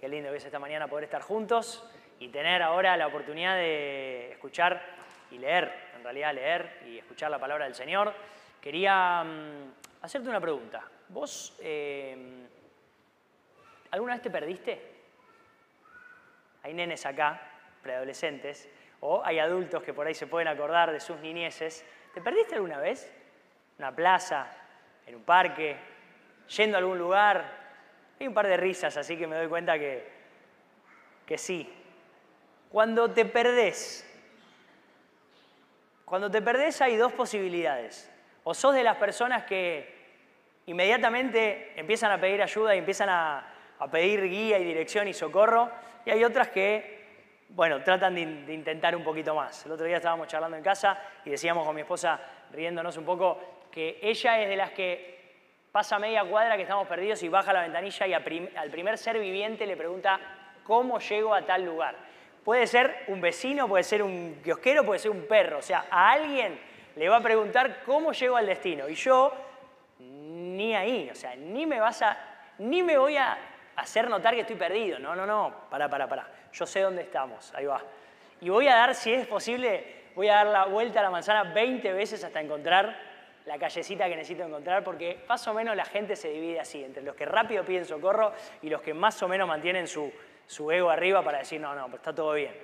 Qué lindo que es esta mañana poder estar juntos y tener ahora la oportunidad de escuchar y leer, en realidad leer y escuchar la palabra del Señor. Quería mm, hacerte una pregunta. ¿Vos eh, alguna vez te perdiste? Hay nenes acá, preadolescentes, o hay adultos que por ahí se pueden acordar de sus niñeces. ¿Te perdiste alguna vez? ¿En una plaza? ¿En un parque? ¿Yendo a algún lugar? Hay un par de risas, así que me doy cuenta que, que sí. Cuando te perdés, cuando te perdés hay dos posibilidades. O sos de las personas que inmediatamente empiezan a pedir ayuda y empiezan a, a pedir guía y dirección y socorro, y hay otras que bueno, tratan de, de, intentar un poquito más. El otro día estábamos charlando en casa y decíamos con mi esposa, riéndonos un poco, que ella es de las que pasa media cuadra que estamos perdidos y baja la ventanilla y al primer ser viviente le pregunta cómo llego a tal lugar. Puede ser un vecino, puede ser un kiosquero, puede ser un perro. O sea, a alguien le va a preguntar cómo llego al destino. Y yo, ni ahí, o sea, ni me vas a, ni me voy a hacer notar que estoy perdido. No, no, no, para, para, para. Yo sé dónde estamos, ahí va. Y voy a dar, si es posible, voy a dar la vuelta a la manzana 20 veces hasta encontrar la callecita que necesito encontrar, porque más o menos la gente se divide así, entre los que rápido piden socorro y los que más o menos mantienen su, su ego arriba para decir, no, no, pues está todo bien.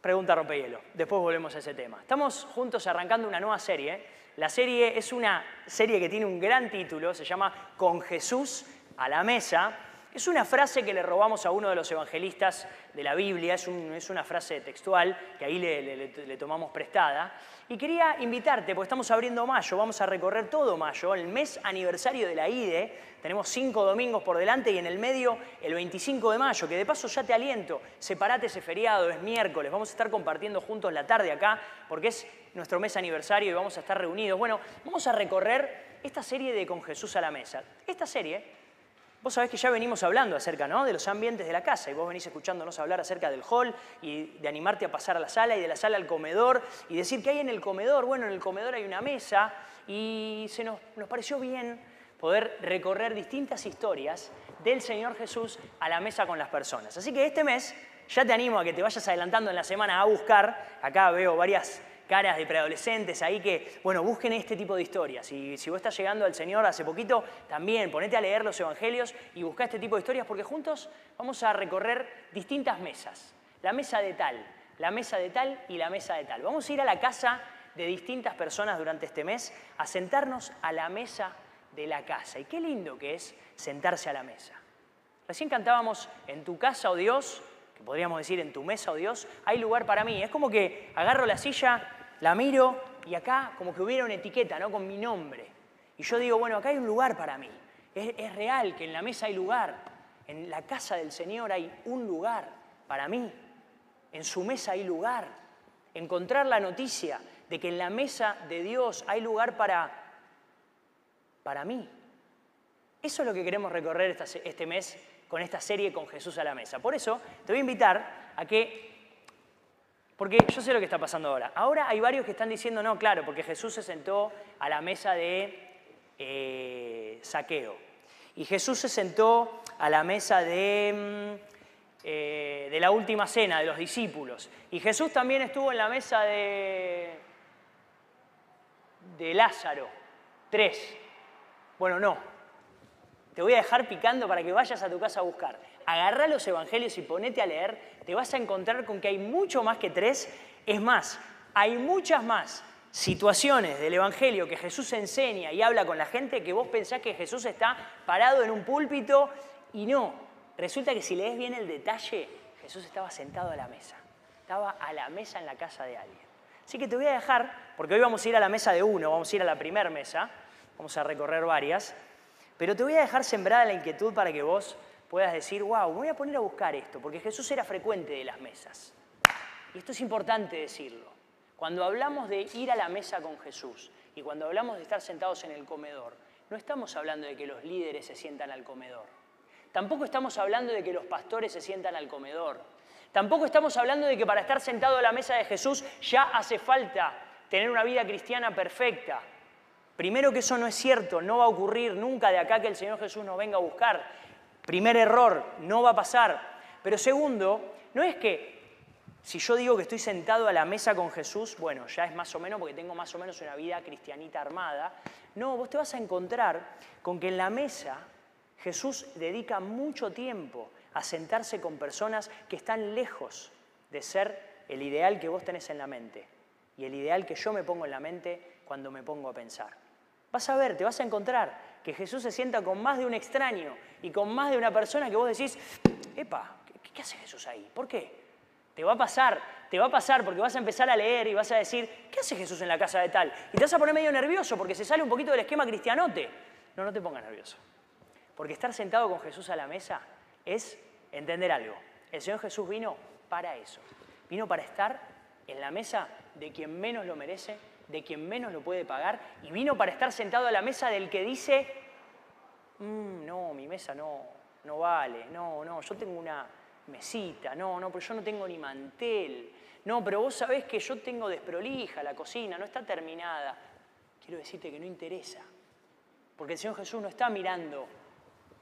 Pregunta rompehielo, después volvemos a ese tema. Estamos juntos arrancando una nueva serie. La serie es una serie que tiene un gran título, se llama Con Jesús a la mesa. Es una frase que le robamos a uno de los evangelistas de la Biblia, es, un, es una frase textual que ahí le, le, le, tomamos prestada. Y quería invitarte, porque estamos abriendo mayo, vamos a recorrer todo mayo, el mes aniversario de la IDE, tenemos cinco domingos por delante y en el medio el 25 de mayo, que de paso ya te aliento, separate ese feriado, es miércoles, vamos a estar compartiendo juntos la tarde acá, porque es nuestro mes aniversario y vamos a estar reunidos. Bueno, vamos a recorrer esta serie de Con Jesús a la Mesa. Esta serie Vos sabés que ya venimos hablando acerca ¿no? de los ambientes de la casa y vos venís escuchándonos hablar acerca del hall y de animarte a pasar a la sala y de la sala al comedor y decir que hay en el comedor. Bueno, en el comedor hay una mesa y se nos, nos pareció bien poder recorrer distintas historias del Señor Jesús a la mesa con las personas. Así que este mes ya te animo a que te vayas adelantando en la semana a buscar. Acá veo varias caras de preadolescentes ahí que, bueno, busquen este tipo de historias. Y si vos estás llegando al Señor hace poquito, también ponete a leer los evangelios y busca este tipo de historias porque juntos vamos a recorrer distintas mesas. La mesa de tal, la mesa de tal y la mesa de tal. Vamos a ir a la casa de distintas personas durante este mes a sentarnos a la mesa de la casa. Y qué lindo que es sentarse a la mesa. Recién cantábamos en tu casa, oh Dios, podríamos decir en tu mesa, oh Dios, hay lugar para mí. Es como que agarro la silla la miro y acá como que hubiera una etiqueta, ¿no? Con mi nombre. Y yo digo, bueno, acá hay un lugar para mí. Es, es, real que en la mesa hay lugar. En la casa del Señor hay un lugar para mí. En su mesa hay lugar. Encontrar la noticia de que en la mesa de Dios hay lugar para, para mí. Eso es lo que queremos recorrer este mes con esta serie con Jesús a la mesa. Por eso te voy a invitar a que porque yo sé lo que está pasando ahora. Ahora hay varios que están diciendo, no, claro, porque Jesús se sentó a la mesa de eh, saqueo. Y Jesús se sentó a la mesa de, mm, eh, de la última cena de los discípulos. Y Jesús también estuvo en la mesa de, de Lázaro. Tres. Bueno, no. Te voy a dejar picando para que vayas a tu casa a buscar agarra los evangelios y ponete a leer, te vas a encontrar con que hay mucho más que tres. Es más, hay muchas más situaciones del evangelio que Jesús enseña y habla con la gente que vos pensás que Jesús está parado en un púlpito y no. Resulta que si lees bien el detalle, Jesús estaba sentado a la mesa. Estaba a la mesa en la casa de alguien. Así que te voy a dejar, porque hoy vamos a ir a la mesa de uno, vamos a ir a la primera mesa, vamos a recorrer varias, pero te voy a dejar sembrada la inquietud para que vos puedas decir, wow, voy a poner a buscar esto, porque Jesús era frecuente de las mesas. Y esto es importante decirlo. Cuando hablamos de ir a la mesa con Jesús y cuando hablamos de estar sentados en el comedor, no estamos hablando de que los líderes se sientan al comedor. Tampoco estamos hablando de que los pastores se sientan al comedor. Tampoco estamos hablando de que para estar sentado a la mesa de Jesús ya hace falta tener una vida cristiana perfecta. Primero que eso no es cierto, no va a ocurrir nunca de acá que el Señor Jesús nos venga a buscar. Primer error, no va a pasar. Pero segundo, no es que si yo digo que estoy sentado a la mesa con Jesús, bueno, ya es más o menos porque tengo más o menos una vida cristianita armada. No, vos te vas a encontrar con que en la mesa Jesús dedica mucho tiempo a sentarse con personas que están lejos de ser el ideal que vos tenés en la mente y el ideal que yo me pongo en la mente cuando me pongo a pensar. Vas a ver, te vas a encontrar que Jesús se sienta con más de un extraño y con más de una persona que vos decís, epa, ¿qué, hace Jesús ahí? ¿Por qué? Te va a pasar, te va a pasar porque vas a empezar a leer y vas a decir, ¿qué hace Jesús en la casa de tal? Y te vas a poner medio nervioso porque se sale un poquito del esquema cristianote. No, no te pongas nervioso. Porque estar sentado con Jesús a la mesa es entender algo. El Señor Jesús vino para eso. Vino para estar en la mesa de quien menos lo merece, de quien menos lo puede pagar, y vino para estar sentado a la mesa del que dice, mm, no, mi mesa no, no vale, no, no, yo tengo una mesita, no, no, pero yo no tengo ni mantel, no, pero vos sabés que yo tengo desprolija la cocina, no está terminada. Quiero decirte que no interesa, porque el Señor Jesús no está mirando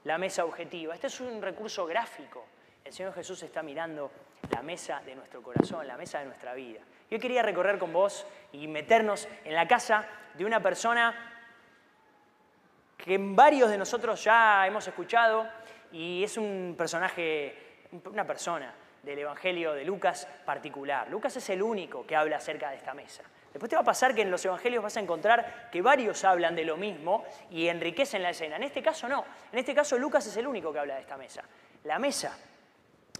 la mesa objetiva, este es un recurso gráfico, el Señor Jesús está mirando la mesa de nuestro corazón, la mesa de nuestra vida. Yo quería recorrer con vos y meternos en la casa de una persona que varios de nosotros ya hemos escuchado y es un personaje, una persona del Evangelio de Lucas particular. Lucas es el único que habla acerca de esta mesa. Después te va a pasar que en los Evangelios vas a encontrar que varios hablan de lo mismo y enriquecen la escena. En este caso no. En este caso Lucas es el único que habla de esta mesa. La mesa.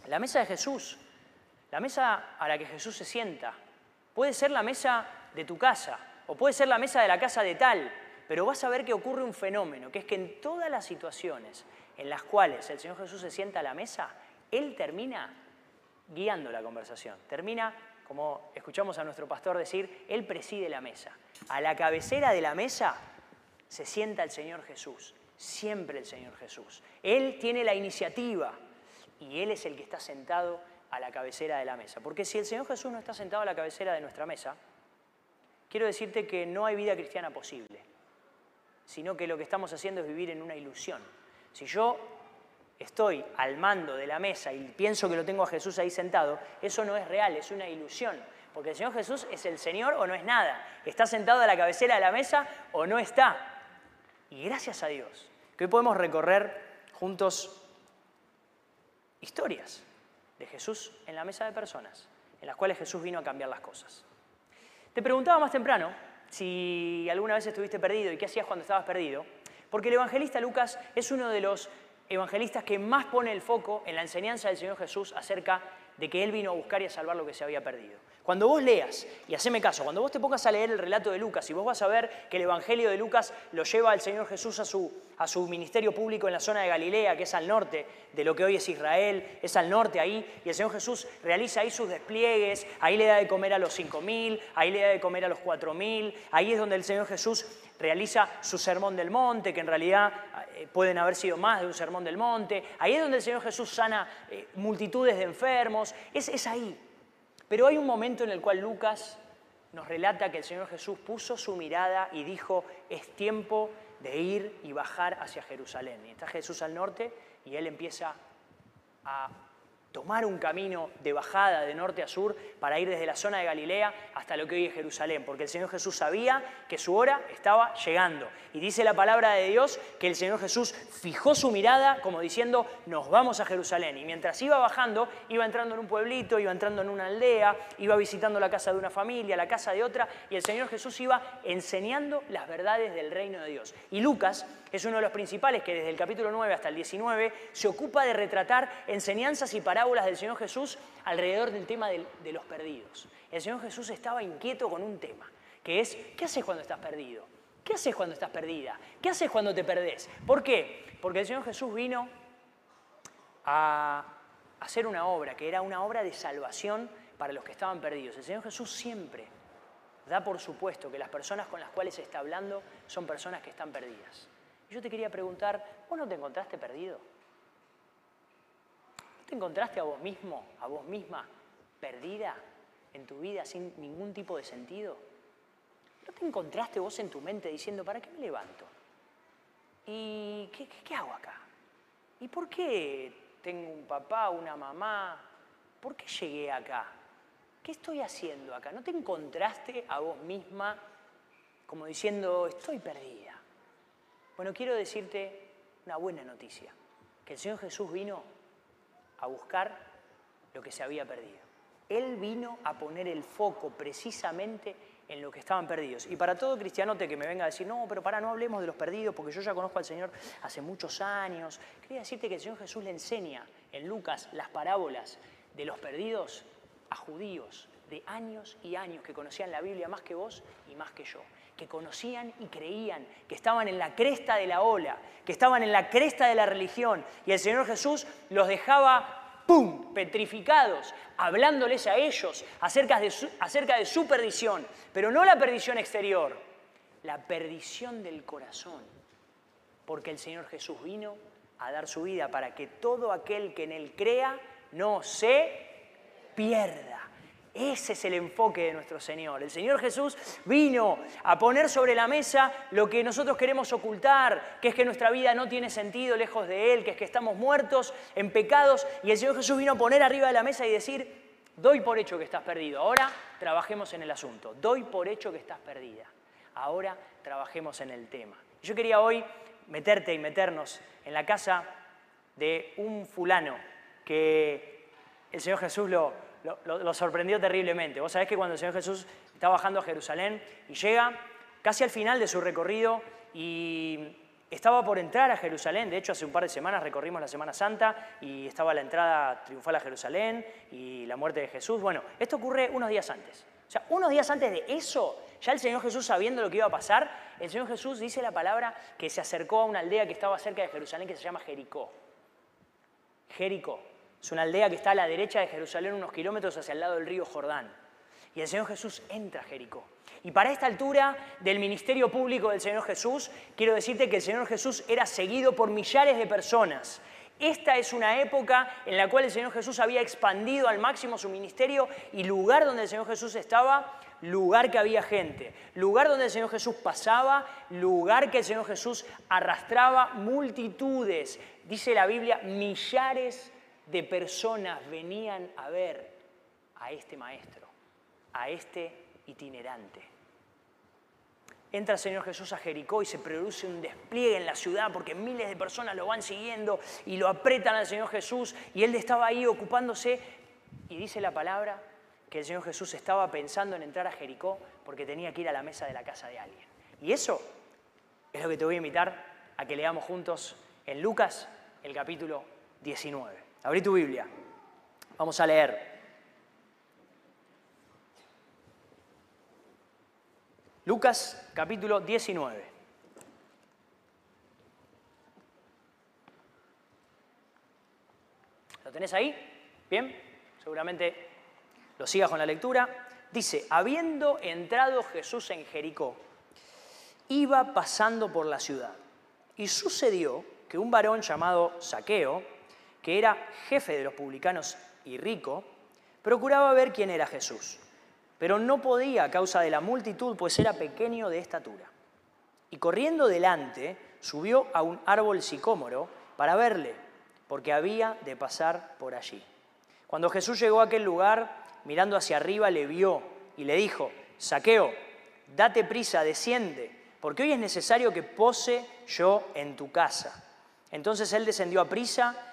La mesa de Jesús. La mesa a la que Jesús se sienta puede ser la mesa de tu casa o puede ser la mesa de la casa de tal, pero vas a ver que ocurre un fenómeno, que es que en todas las situaciones en las cuales el Señor Jesús se sienta a la mesa, Él termina guiando la conversación, termina, como escuchamos a nuestro pastor decir, Él preside la mesa. A la cabecera de la mesa se sienta el Señor Jesús, siempre el Señor Jesús. Él tiene la iniciativa y Él es el que está sentado a la cabecera de la mesa. Porque si el Señor Jesús no está sentado a la cabecera de nuestra mesa, quiero decirte que no hay vida cristiana posible, sino que lo que estamos haciendo es vivir en una ilusión. Si yo estoy al mando de la mesa y pienso que lo tengo a Jesús ahí sentado, eso no es real, es una ilusión. Porque el Señor Jesús es el Señor o no es nada. Está sentado a la cabecera de la mesa o no está. Y gracias a Dios que hoy podemos recorrer juntos historias Jesús en la mesa de personas, en las cuales Jesús vino a cambiar las cosas. Te preguntaba más temprano si alguna vez estuviste perdido y qué hacías cuando estabas perdido, porque el evangelista Lucas es uno de los evangelistas que más pone el foco en la enseñanza del Señor Jesús acerca de que Él vino a buscar y a salvar lo que se había perdido. Cuando vos leas, y haceme caso, cuando vos te pongas a leer el relato de Lucas y vos vas a ver que el Evangelio de Lucas lo lleva al Señor Jesús a su, a su ministerio público en la zona de Galilea, que es al norte de lo que hoy es Israel, es al norte ahí, y el Señor Jesús realiza ahí sus despliegues, ahí le da de comer a los cinco mil, ahí le da de comer a los cuatro mil, ahí es donde el Señor Jesús realiza su sermón del monte, que en realidad eh, pueden haber sido más de un sermón del monte, ahí es donde el Señor Jesús sana eh, multitudes de enfermos, es, es ahí. Pero hay un momento en el cual Lucas nos relata que el Señor Jesús puso su mirada y dijo, es tiempo de ir y bajar hacia Jerusalén. Y está Jesús al norte y él empieza a tomar un camino de bajada de norte a sur para ir desde la zona de Galilea hasta lo que hoy es Jerusalén, porque el Señor Jesús sabía que su hora estaba llegando. Y dice la palabra de Dios que el Señor Jesús fijó su mirada como diciendo, nos vamos a Jerusalén. Y mientras iba bajando, iba entrando en un pueblito, iba entrando en una aldea, iba visitando la casa de una familia, la casa de otra, y el Señor Jesús iba enseñando las verdades del reino de Dios. Y Lucas es uno de los principales que desde el capítulo 9 hasta el 19 se ocupa de retratar enseñanzas y parábolas del Señor Jesús alrededor del tema de, los perdidos. El Señor Jesús estaba inquieto con un tema, que es, ¿qué haces cuando estás perdido? ¿Qué haces cuando estás perdida? ¿Qué haces cuando te perdés? ¿Por qué? Porque el Señor Jesús vino a hacer una obra, que era una obra de salvación para los que estaban perdidos. El Señor Jesús siempre da por supuesto que las personas con las cuales está hablando son personas que están perdidas. Yo te quería preguntar, ¿vos no te encontraste perdido? ¿No te encontraste a vos mismo, a vos misma, perdida en tu vida sin ningún tipo de sentido? ¿No te encontraste vos en tu mente diciendo, ¿para qué me levanto? ¿Y qué, hago acá? ¿y por qué tengo un papá, una mamá? ¿Por qué llegué acá? ¿Qué estoy haciendo acá? ¿No te encontraste a vos misma como diciendo, estoy perdida? Bueno, quiero decirte una buena noticia, que el Señor Jesús vino a buscar lo que se había perdido. Él vino a poner el foco precisamente en lo que estaban perdidos. Y para todo cristianote que me venga a decir, no, pero para, no hablemos de los perdidos, porque yo ya conozco al Señor hace muchos años. Quería decirte que el Señor Jesús le enseña en Lucas las parábolas de los perdidos a judíos de años y años que conocían la Biblia más que vos y más que yo, que conocían y creían, que estaban en la cresta de la ola, que estaban en la cresta de la religión, y el Señor Jesús los dejaba ¡pum!, petrificados, hablándoles a ellos acerca de, su, acerca de su perdición, pero no la perdición exterior, la perdición del corazón, porque el Señor Jesús vino a dar su vida para que todo aquel que en Él crea no se pierda. Ese es el enfoque de nuestro Señor. El Señor Jesús vino a poner sobre la mesa lo que nosotros queremos ocultar, que es que nuestra vida no tiene sentido lejos de Él, que es que estamos muertos en pecados. Y el Señor Jesús vino a poner arriba de la mesa y decir, doy por hecho que estás perdido. Ahora trabajemos en el asunto. Doy por hecho que estás perdida. Ahora trabajemos en el tema. Yo quería hoy meterte y meternos en la casa de un fulano que el Señor Jesús lo, lo, sorprendió terriblemente. Vos sabés que cuando el Señor Jesús está bajando a Jerusalén y llega casi al final de su recorrido y estaba por entrar a Jerusalén, de hecho hace un par de semanas recorrimos la Semana Santa y estaba la entrada triunfal a Jerusalén y la muerte de Jesús. Bueno, esto ocurre unos días antes. O sea, unos días antes de eso, ya el Señor Jesús sabiendo lo que iba a pasar, el Señor Jesús dice la palabra que se acercó a una aldea que estaba cerca de Jerusalén que se llama Jericó. Jericó. Es una aldea que está a la derecha de Jerusalén, unos kilómetros hacia el lado del río Jordán. Y el Señor Jesús entra a Jericó. Y para esta altura del ministerio público del Señor Jesús, quiero decirte que el Señor Jesús era seguido por millares de personas. Esta es una época en la cual el Señor Jesús había expandido al máximo su ministerio y lugar donde el Señor Jesús estaba, lugar que había gente, lugar donde el Señor Jesús pasaba, lugar que el Señor Jesús arrastraba multitudes. Dice la Biblia, millares de personas venían a ver a este maestro, a este itinerante. Entra el Señor Jesús a Jericó y se produce un despliegue en la ciudad porque miles de personas lo van siguiendo y lo apretan al Señor Jesús y él estaba ahí ocupándose y dice la palabra que el Señor Jesús estaba pensando en entrar a Jericó porque tenía que ir a la mesa de la casa de alguien. Y eso es lo que te voy a invitar a que leamos juntos en Lucas el capítulo 19. Abrí tu Biblia. Vamos a leer. Lucas capítulo 19. ¿Lo tenés ahí? Bien, seguramente lo sigas con la lectura. Dice, habiendo entrado Jesús en Jericó, iba pasando por la ciudad. Y sucedió que un varón llamado Saqueo, que era jefe de los publicanos y rico, procuraba ver quién era Jesús, pero no podía a causa de la multitud, pues era pequeño de estatura. Y corriendo delante, subió a un árbol sicómoro para verle, porque había de pasar por allí. Cuando Jesús llegó a aquel lugar, mirando hacia arriba, le vio y le dijo, Saqueo, date prisa, desciende, porque hoy es necesario que pose yo en tu casa. Entonces él descendió a prisa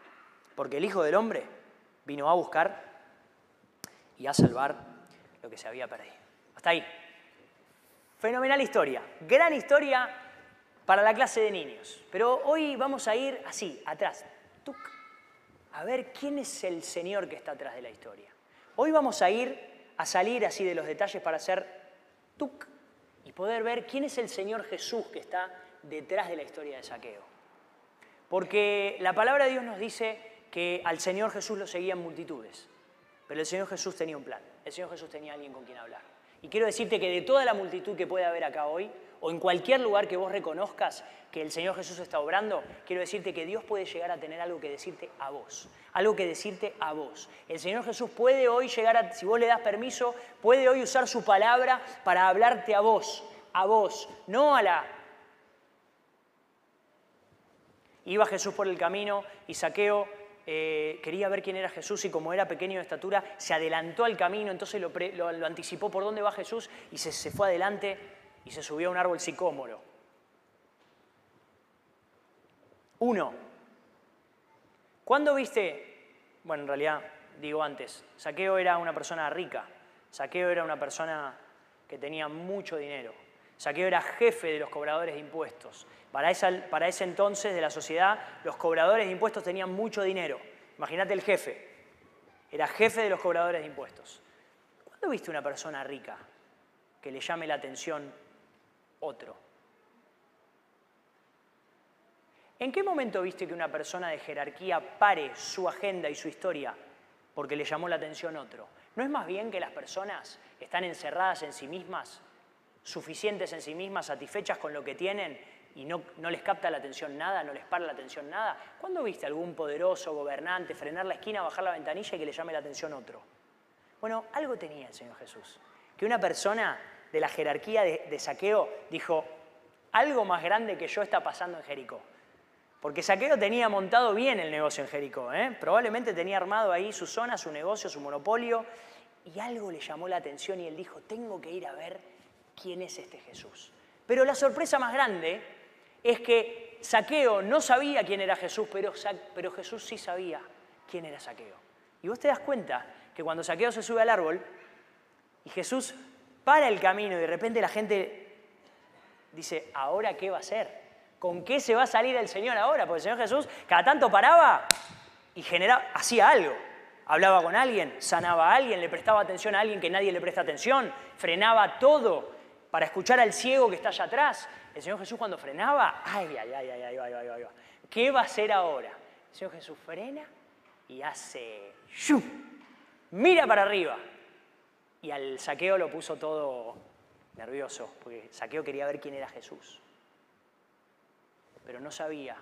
porque el Hijo del Hombre vino a buscar y a salvar lo que se había perdido. Hasta ahí. Fenomenal historia, gran historia para la clase de niños. Pero hoy vamos a ir así, atrás, a ver quién es el Señor que está atrás de la historia. Hoy vamos a ir a salir así de los detalles para hacer tuk y poder ver quién es el Señor Jesús que está detrás de la historia de saqueo. Porque la palabra de Dios nos dice que al Señor Jesús lo seguían multitudes, pero el Señor Jesús tenía un plan, el Señor Jesús tenía alguien con quien hablar. Y quiero decirte que de toda la multitud que puede haber acá hoy, o en cualquier lugar que vos reconozcas que el Señor Jesús está obrando, quiero decirte que Dios puede llegar a tener algo que decirte a vos, algo que decirte a vos. El Señor Jesús puede hoy llegar a, si vos le das permiso, puede hoy usar su palabra para hablarte a vos, a vos, no a la... Iba Jesús por el camino y Saqueo eh, quería ver quién era Jesús y como era pequeño de estatura, se adelantó al camino, entonces lo, anticipó por dónde va Jesús y se, se fue adelante y se subió a un árbol sicómoro. Uno, ¿cuándo viste? Bueno, en realidad digo antes, Saqueo era una persona rica, Saqueo era una persona que tenía mucho dinero, Saqueo era jefe de los cobradores de impuestos. Para, para ese entonces de la sociedad, los cobradores de impuestos tenían mucho dinero. Imagínate el jefe, era jefe de los cobradores de impuestos. ¿Cuándo viste una persona rica que le llame la atención otro. ¿En qué momento viste que una persona de jerarquía pare su agenda y su historia porque le llamó la atención otro? ¿No es más bien que las personas están encerradas en sí mismas, suficientes en sí mismas, satisfechas con lo que tienen y no, no, les capta la atención nada, no les para la atención nada? ¿Cuándo viste algún poderoso gobernante frenar la esquina, bajar la ventanilla y que le llame la atención otro? Bueno, algo tenía el Señor Jesús. Que una persona de la jerarquía de, saqueo dijo, algo más grande que yo está pasando en Jericó. Porque Saqueo tenía montado bien el negocio en Jericó, ¿eh? probablemente tenía armado ahí su zona, su negocio, su monopolio, y algo le llamó la atención y él dijo, tengo que ir a ver quién es este Jesús. Pero la sorpresa más grande es que Saqueo no sabía quién era Jesús, pero, Jesús sí sabía quién era Saqueo. Y vos te das cuenta que cuando Saqueo se sube al árbol y Jesús para el camino y de repente la gente dice, ¿ahora qué va a hacer? ¿Con qué se va a salir el Señor ahora? Porque el Señor Jesús cada tanto paraba y generaba, hacía algo. Hablaba con alguien, sanaba a alguien, le prestaba atención a alguien que nadie le presta atención, frenaba todo para escuchar al ciego que está allá atrás. El Señor Jesús cuando frenaba, ay, ay, ay, ay, ay, ay, ay, ay, ¿qué va a hacer ahora? El Señor Jesús frena y hace, ¡shum! mira para arriba y al saqueo lo puso todo nervioso, porque saqueo quería ver quién era Jesús. Pero no sabía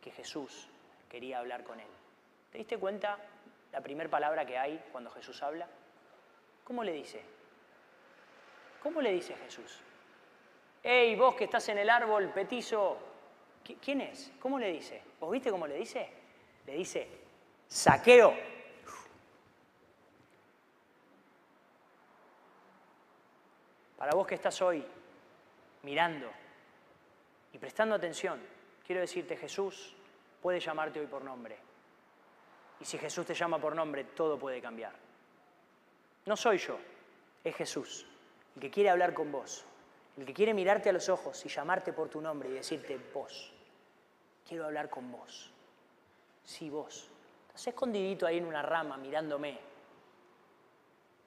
que Jesús quería hablar con él. ¿Te diste cuenta la primera palabra que hay cuando Jesús habla? ¿Cómo le dice? ¿Cómo le dice Jesús? ¡Ey, vos que estás en el árbol, petizo! ¿Quién es? ¿Cómo le dice? ¿Vos viste cómo le dice? Le dice, saqueo. Para vos que estás hoy mirando y prestando atención, quiero decirte, Jesús puede llamarte hoy por nombre. Y si Jesús te llama por nombre, todo puede cambiar. No soy yo, es Jesús, el que quiere hablar con vos, el que quiere mirarte a los ojos y llamarte por tu nombre y decirte vos. Quiero hablar con vos. Sí, vos. Estás escondidito ahí en una rama mirándome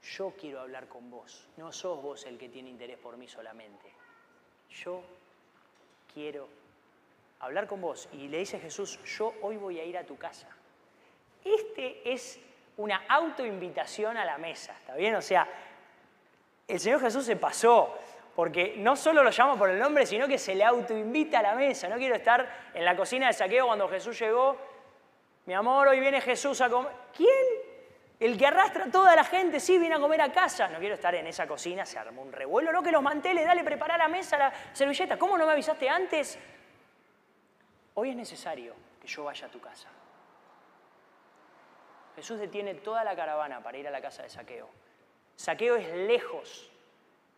yo quiero hablar con vos, no sos vos el que tiene interés por mí solamente. Yo quiero hablar con vos. Y le dice Jesús, yo hoy voy a ir a tu casa. Este es una autoinvitación a la mesa, ¿está bien? O sea, el Señor Jesús se pasó, porque no solo lo llama por el nombre, sino que se le autoinvita a la mesa. No quiero estar en la cocina de saqueo cuando Jesús llegó. Mi amor, hoy viene Jesús a comer. ¿Quién? El que arrastra a toda la gente, sí, viene a comer a casa. No quiero estar en esa cocina, se armó un revuelo. No, que los manteles, dale, prepara la mesa, la servilleta. ¿Cómo no me avisaste antes? Hoy es necesario que yo vaya a tu casa. Jesús detiene toda la caravana para ir a la casa de Saqueo. Saqueo es lejos,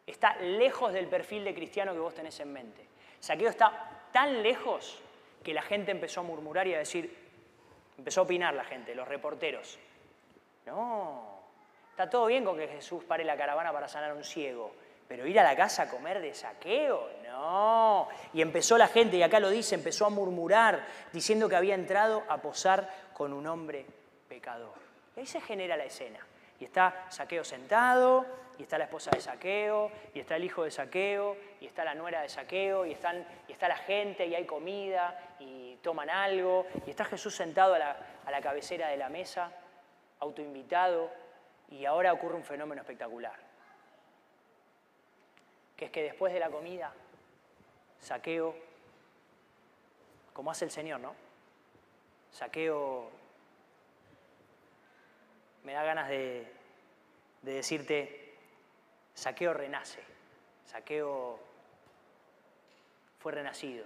está lejos del perfil de cristiano que vos tenés en mente. Saqueo está tan lejos que la gente empezó a murmurar y a decir, empezó a opinar la gente, los reporteros. No, está todo bien con que Jesús pare la caravana para sanar a un ciego, pero ir a la casa a comer de saqueo, no. Y empezó la gente, y acá lo dice, empezó a murmurar, diciendo que había entrado a posar con un hombre pecador. Y ahí se genera la escena. Y está Saqueo sentado, y está la esposa de Saqueo, y está el hijo de Saqueo, y está la nuera de Saqueo, y, están, y está la gente, y hay comida, y toman algo, y está Jesús sentado a la, a la cabecera de la mesa, autoinvitado, y ahora ocurre un fenómeno espectacular, que es que después de la comida, saqueo, como hace el Señor, ¿no? Saqueo, me da ganas de, de decirte, saqueo renace, saqueo fue renacido.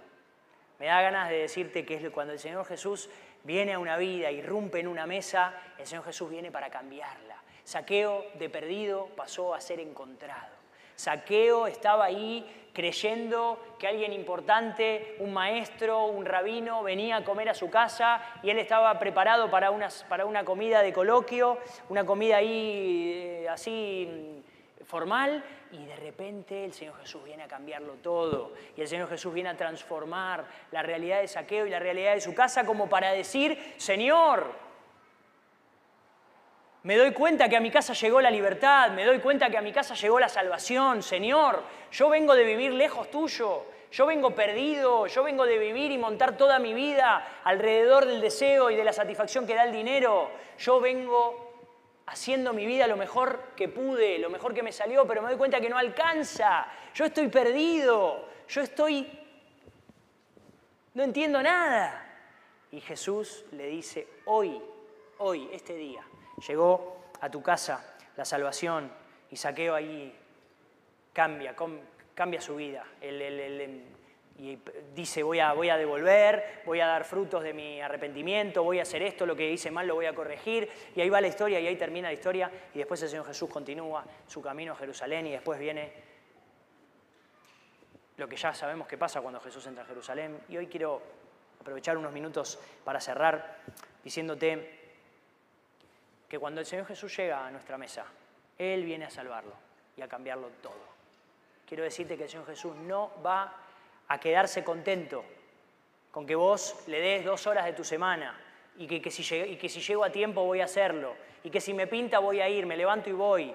Me da ganas de decirte que es cuando el Señor Jesús viene a una vida, irrumpe en una mesa, el Señor Jesús viene para cambiarla. Saqueo de perdido pasó a ser encontrado. Saqueo estaba ahí creyendo que alguien importante, un maestro, un rabino, venía a comer a su casa y él estaba preparado para una, para una comida de coloquio, una comida ahí eh, así formal, y de repente el Señor Jesús viene a cambiarlo todo. Y el Señor Jesús viene a transformar la realidad de saqueo y la realidad de su casa como para decir, Señor, me doy cuenta que a mi casa llegó la libertad, me doy cuenta que a mi casa llegó la salvación, Señor, yo vengo de vivir lejos tuyo, yo vengo perdido, yo vengo de vivir y montar toda mi vida alrededor del deseo y de la satisfacción que da el dinero, yo vengo haciendo mi vida lo mejor que pude, lo mejor que me salió, pero me doy cuenta que no alcanza. Yo estoy perdido, yo estoy... No entiendo nada. Y Jesús le dice, hoy, hoy, este día, llegó a tu casa la salvación y saqueo ahí, cambia, cambia su vida. Y dice voy a, voy a devolver, voy a dar frutos de mi arrepentimiento, voy a hacer esto, lo que hice mal lo voy a corregir, y ahí va la historia y ahí termina la historia, y después el Señor Jesús continúa su camino a Jerusalén y después viene lo que ya sabemos que pasa cuando Jesús entra a Jerusalén. Y hoy quiero aprovechar unos minutos para cerrar diciéndote que cuando el Señor Jesús llega a nuestra mesa, Él viene a salvarlo y a cambiarlo todo. Quiero decirte que el Señor Jesús no va a quedarse contento con que vos le des dos horas de tu semana y que, si, si llego a tiempo voy a hacerlo y que si me pinta voy a ir, me levanto y voy.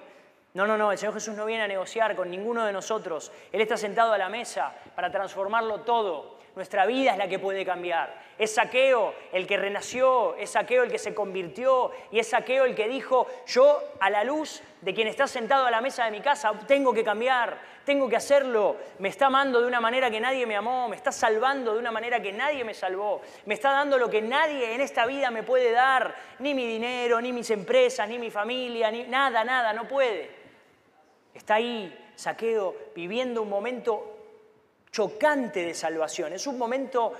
No, no, no, el Señor Jesús no viene a negociar con ninguno de nosotros. Él está sentado a la mesa para transformarlo todo. Nuestra vida es la que puede cambiar. Es saqueo el que renació, es saqueo el que se convirtió y es saqueo el que dijo, yo a la luz de quien está sentado a la mesa de mi casa tengo que cambiar, tengo que hacerlo. Me está amando de una manera que nadie me amó, me está salvando de una manera que nadie me salvó, me está dando lo que nadie en esta vida me puede dar, ni mi dinero, ni mis empresas, ni mi familia, ni nada, nada, no puede. Está ahí, saqueo, viviendo un momento chocante de salvación. Es un momento,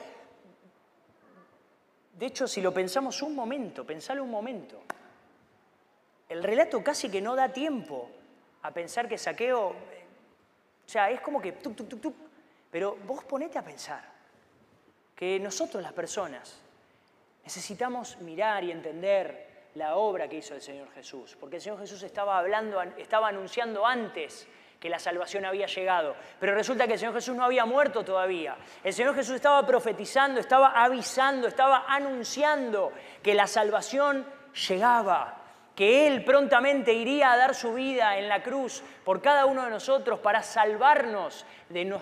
de hecho, si lo pensamos un momento, pensalo un momento. El relato casi que no da tiempo a pensar que saqueo, o sea, es como que pero vos ponete a pensar que nosotros las personas necesitamos mirar y entender la obra que hizo el Señor Jesús, porque el Señor Jesús estaba hablando, estaba anunciando antes que la salvación había llegado. Pero resulta que el Señor Jesús no había muerto todavía. El Señor Jesús estaba profetizando, estaba avisando, estaba anunciando que la salvación llegaba, que Él prontamente iría a dar su vida en la cruz por cada uno de nosotros para salvarnos de,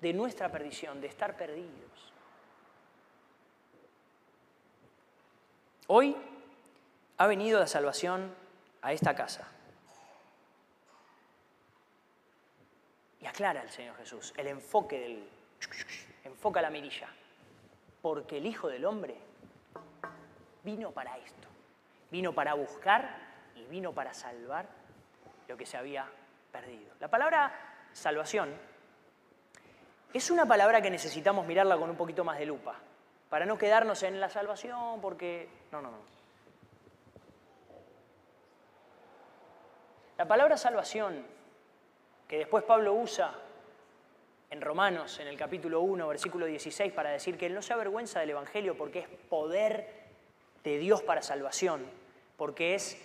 de nuestra perdición, de estar perdidos. Hoy ha venido la salvación a esta casa. Y aclara el Señor Jesús el enfoque del... Enfoca la mirilla. Porque el Hijo del Hombre vino para esto. Vino para buscar y vino para salvar lo que se había perdido. La palabra salvación es una palabra que necesitamos mirarla con un poquito más de lupa, para no quedarnos en la salvación, porque... No, no, no. La palabra salvación que después Pablo usa en Romanos, en el capítulo 1, versículo 16, para decir que él no se avergüenza del Evangelio porque es poder de Dios para salvación, porque es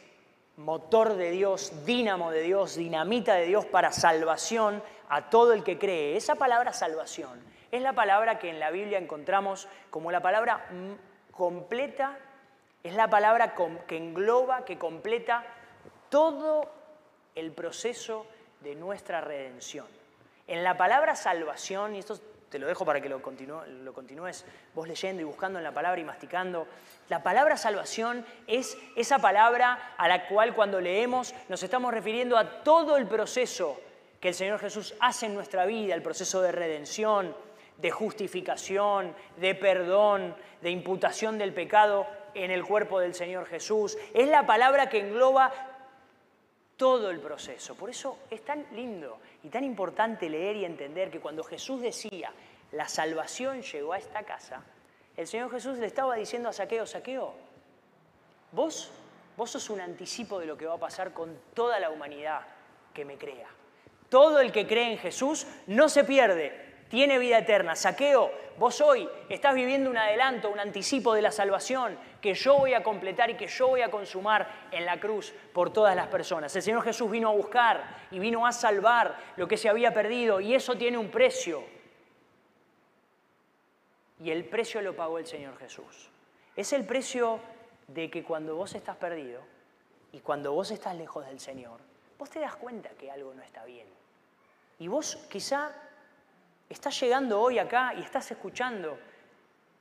motor de Dios, dínamo de Dios, dinamita de Dios para salvación a todo el que cree. Esa palabra salvación es la palabra que en la Biblia encontramos como la palabra completa, es la palabra que engloba, que completa todo el proceso de nuestra redención. En la palabra salvación, y esto te lo dejo para que lo, continúes vos leyendo y buscando en la palabra y masticando. La palabra salvación es esa palabra a la cual cuando leemos nos estamos refiriendo a todo el proceso que el Señor Jesús hace en nuestra vida, el proceso de redención, de justificación, de perdón, de imputación del pecado en el cuerpo del Señor Jesús. Es la palabra que engloba todo el proceso. Por eso es tan lindo y tan importante leer y entender que cuando Jesús decía, la salvación llegó a esta casa, el Señor Jesús le estaba diciendo a Saqueo, Saqueo, vos, vos sos un anticipo de lo que va a pasar con toda la humanidad que me crea. Todo el que cree en Jesús no se pierde, tiene vida eterna. Saqueo, vos hoy estás viviendo un adelanto, un anticipo de la salvación que yo voy a completar y que yo voy a consumar en la cruz por todas las personas. El Señor Jesús vino a buscar y vino a salvar lo que se había perdido y eso tiene un precio. Y el precio lo pagó el Señor Jesús. Es el precio de que cuando vos estás perdido y cuando vos estás lejos del Señor, vos te das cuenta que algo no está bien. Y vos quizá estás llegando hoy acá y estás escuchando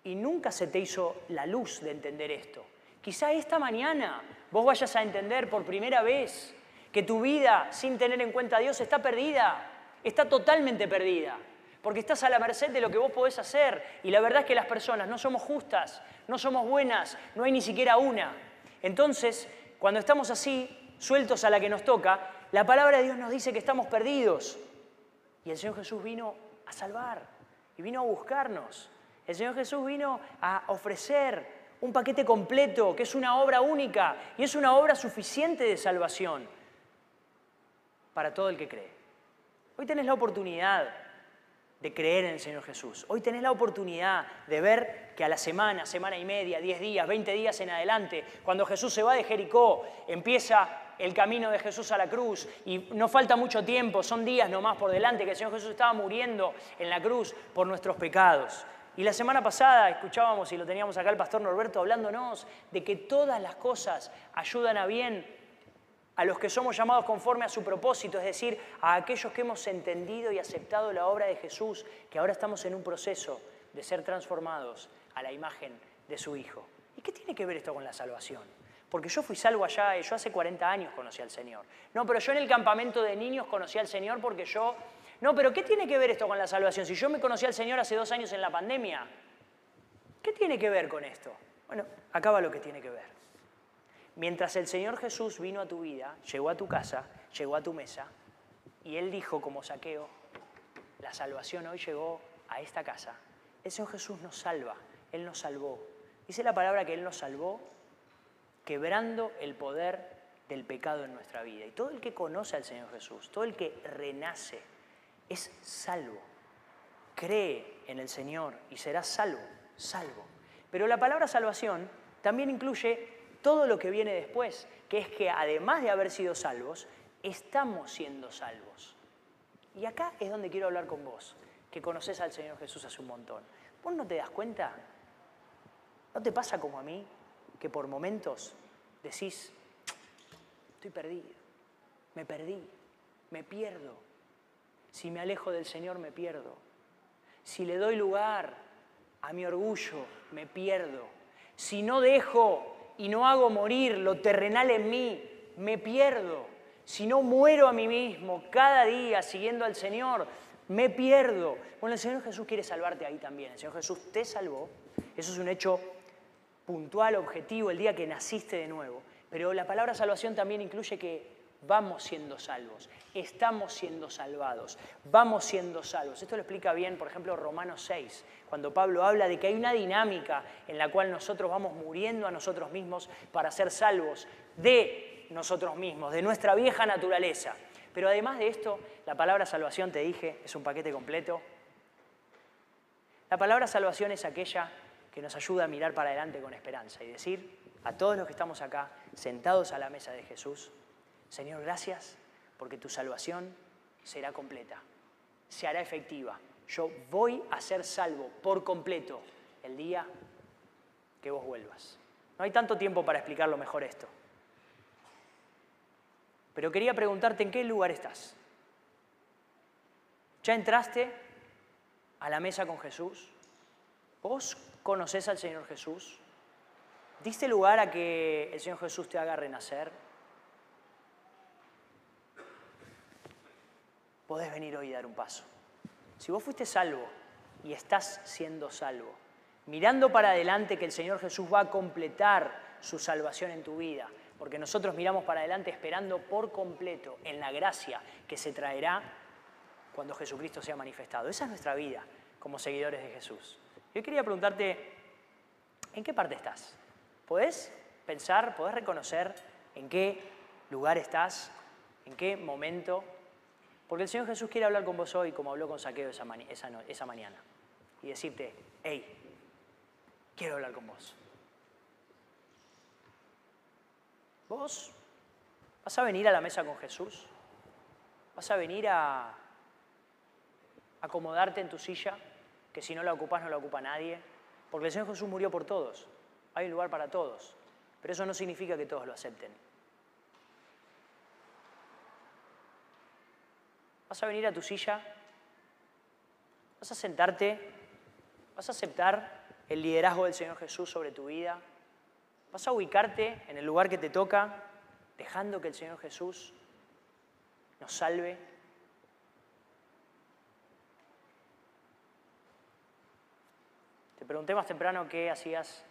y nunca se te hizo la luz de entender esto. Quizá esta mañana vos vayas a entender por primera vez que tu vida sin tener en cuenta a Dios está perdida, está totalmente perdida, porque estás a la merced de lo que vos podés hacer y la verdad es que las personas no somos justas, no somos buenas, no hay ni siquiera una. Entonces, cuando estamos así, sueltos a la que nos toca, la palabra de Dios nos dice que estamos perdidos. Y el Señor Jesús vino a salvar y vino a buscarnos. El Señor Jesús vino a ofrecer un paquete completo, que es una obra única y es una obra suficiente de salvación para todo el que cree. Hoy tenés la oportunidad de creer en el Señor Jesús. Hoy tenés la oportunidad de ver que a la semana, semana y media, diez días, veinte días en adelante, cuando Jesús se va de Jericó, empieza el camino de Jesús a la cruz y no falta mucho tiempo, son días nomás por delante que el Señor Jesús estaba muriendo en la cruz por nuestros pecados. Y la semana pasada escuchábamos y lo teníamos acá el pastor Norberto hablándonos de que todas las cosas ayudan a bien a los que somos llamados conforme a su propósito, es decir, a aquellos que hemos entendido y aceptado la obra de Jesús, que ahora estamos en un proceso de ser transformados a la imagen de su Hijo. ¿Y qué tiene que ver esto con la salvación? Porque yo fui salvo allá, yo hace 40 años conocí al Señor. No, pero yo en el campamento de niños conocí al Señor porque yo... No, pero ¿qué tiene que ver esto con la salvación? Si yo me conocí al Señor hace dos años en la pandemia, ¿qué tiene que ver con esto? Bueno, acaba lo que tiene que ver. Mientras el Señor Jesús vino a tu vida, llegó a tu casa, llegó a tu mesa, y Él dijo como saqueo, la salvación hoy llegó a esta casa. El Señor Jesús nos salva, Él nos salvó. Dice la palabra que Él nos salvó quebrando el poder del pecado en nuestra vida. Y todo el que conoce al Señor Jesús, todo el que renace, es salvo. Cree en el Señor y será salvo, salvo. Pero la palabra salvación también incluye todo lo que viene después, que es que además de haber sido salvos, estamos siendo salvos. Y acá es donde quiero hablar con vos, que conoces al Señor Jesús hace un montón. ¿Vos no te das cuenta? ¿No te pasa como a mí, que por momentos decís, estoy perdido, me perdí, me pierdo? Si me alejo del Señor, me pierdo. Si le doy lugar a mi orgullo, me pierdo. Si no dejo y no hago morir lo terrenal en mí, me pierdo. Si no muero a mí mismo cada día siguiendo al Señor, me pierdo. Bueno, el Señor Jesús quiere salvarte ahí también. El Señor Jesús te salvó. Eso es un hecho puntual, objetivo, el día que naciste de nuevo. Pero la palabra salvación también incluye que vamos siendo salvos, estamos siendo salvados, vamos siendo salvos. Esto lo explica bien, por ejemplo, Romanos 6, cuando Pablo habla de que hay una dinámica en la cual nosotros vamos muriendo a nosotros mismos para ser salvos de nosotros mismos, de nuestra vieja naturaleza. Pero además de esto, la palabra salvación, te dije, es un paquete completo. La palabra salvación es aquella que nos ayuda a mirar para adelante con esperanza y decir a todos los que estamos acá, sentados a la mesa de Jesús, Señor, gracias porque tu salvación será completa, se hará efectiva. Yo voy a ser salvo por completo el día que vos vuelvas. No hay tanto tiempo para explicarlo mejor esto. Pero quería preguntarte en qué lugar estás. ¿Ya entraste a la mesa con Jesús? ¿Vos conocés al Señor Jesús? ¿Diste lugar a que el Señor Jesús te haga renacer? Podés venir hoy y dar un paso. Si vos fuiste salvo y estás siendo salvo, mirando para adelante que el Señor Jesús va a completar su salvación en tu vida, porque nosotros miramos para adelante esperando por completo en la gracia que se traerá cuando Jesucristo sea manifestado. Esa es nuestra vida como seguidores de Jesús. Yo quería preguntarte, ¿en qué parte estás? ¿Podés pensar, podés reconocer en qué lugar estás, en qué momento? Porque el Señor Jesús quiere hablar con vos hoy como habló con Saqueo esa, mañana y decirte, hey, quiero hablar con vos. ¿Vos vas a venir a la mesa con Jesús? ¿Vas a venir a acomodarte en tu silla? Que si no la ocupas no la ocupa nadie. Porque el Señor Jesús murió por todos. Hay un lugar para todos. Pero eso no significa que todos lo acepten. ¿Vas a venir a tu silla? ¿Vas a sentarte? ¿Vas a aceptar el liderazgo del Señor Jesús sobre tu vida? Vas a ubicarte en el lugar que te toca, dejando que el Señor Jesús nos salve. Te pregunté más temprano qué hacías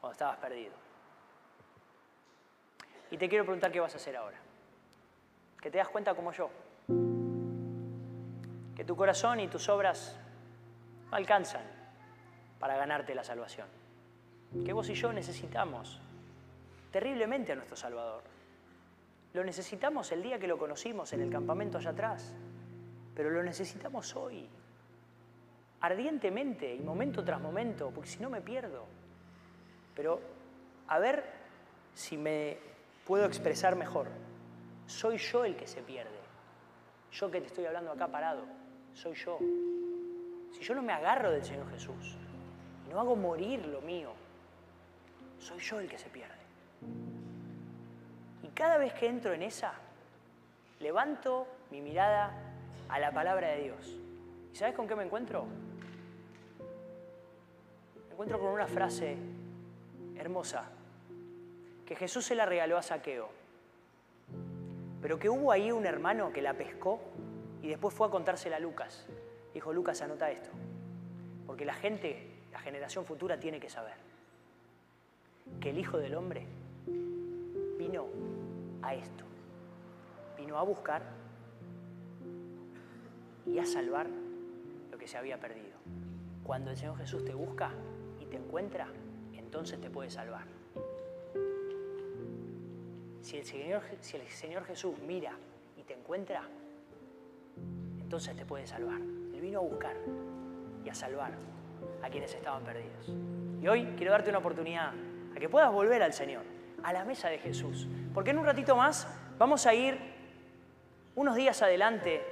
cuando estabas perdido. Y te quiero preguntar qué vas a hacer ahora. Que te das cuenta como yo. Que tu corazón y tus obras no alcanzan para ganarte la salvación que vos y yo necesitamos terriblemente a nuestro Salvador. Lo necesitamos el día que lo conocimos en el campamento allá atrás, pero lo necesitamos hoy, ardientemente y momento tras momento, porque si no me pierdo. Pero a ver si me puedo expresar mejor. Soy yo el que se pierde. Yo que te estoy hablando acá parado, soy yo. Si yo no me agarro del Señor Jesús y no hago morir lo mío, soy yo el que se pierde. Y cada vez que entro en esa, levanto mi mirada a la palabra de Dios. ¿Y sabes con qué me encuentro? Me encuentro con una frase hermosa que Jesús se la regaló a Saqueo, pero que hubo ahí un hermano que la pescó y después fue a contársela a Lucas. Dijo, Lucas, anota esto, porque la gente, la generación futura tiene que saber que el Hijo del Hombre vino a esto, vino a buscar y a salvar lo que se había perdido. Cuando el Señor Jesús te busca y te encuentra, entonces te puede salvar. Si el Señor, si el Señor Jesús mira y te encuentra, entonces te puede salvar. Él vino a buscar y a salvar a quienes estaban perdidos. Y hoy quiero darte una oportunidad que puedas volver al Señor, a la mesa de Jesús. Porque en un ratito más vamos a ir unos días adelante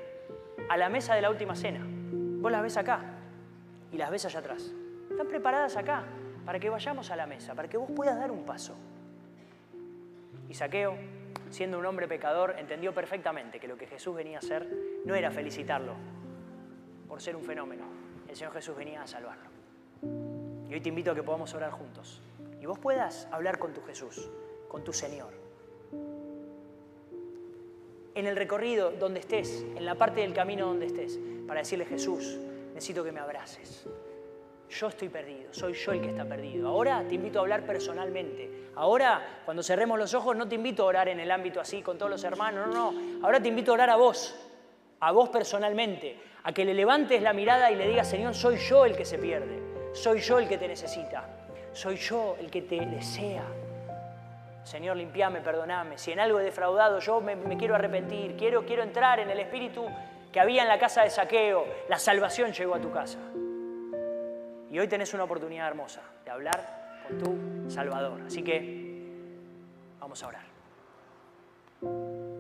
a la mesa de la última cena. Vos las ves acá y las ves allá atrás. Están preparadas acá para que vayamos a la mesa, para que vos puedas dar un paso. Y Saqueo, siendo un hombre pecador, entendió perfectamente que lo que Jesús venía a hacer no era felicitarlo por ser un fenómeno. El Señor Jesús venía a salvarlo. Y hoy te invito a que podamos orar juntos y vos puedas hablar con tu Jesús, con tu Señor. En el recorrido donde estés, en la parte del camino donde estés, para decirle Jesús, necesito que me abraces. Yo estoy perdido, soy yo el que está perdido. Ahora te invito a hablar personalmente. Ahora, cuando cerremos los ojos, no te invito a orar en el ámbito así con todos los hermanos, no, no. Ahora te invito a orar a vos, a vos personalmente, a que le levantes la mirada y le digas, Señor, soy yo el que se pierde, soy yo el que te necesita soy yo el que te desea. Señor, limpiame, perdoname. Si en algo he defraudado, yo me, quiero arrepentir. Quiero, quiero entrar en el espíritu que había en la casa de saqueo. La salvación llegó a tu casa. Y hoy tenés una oportunidad hermosa de hablar con tu Salvador. Así que vamos a orar.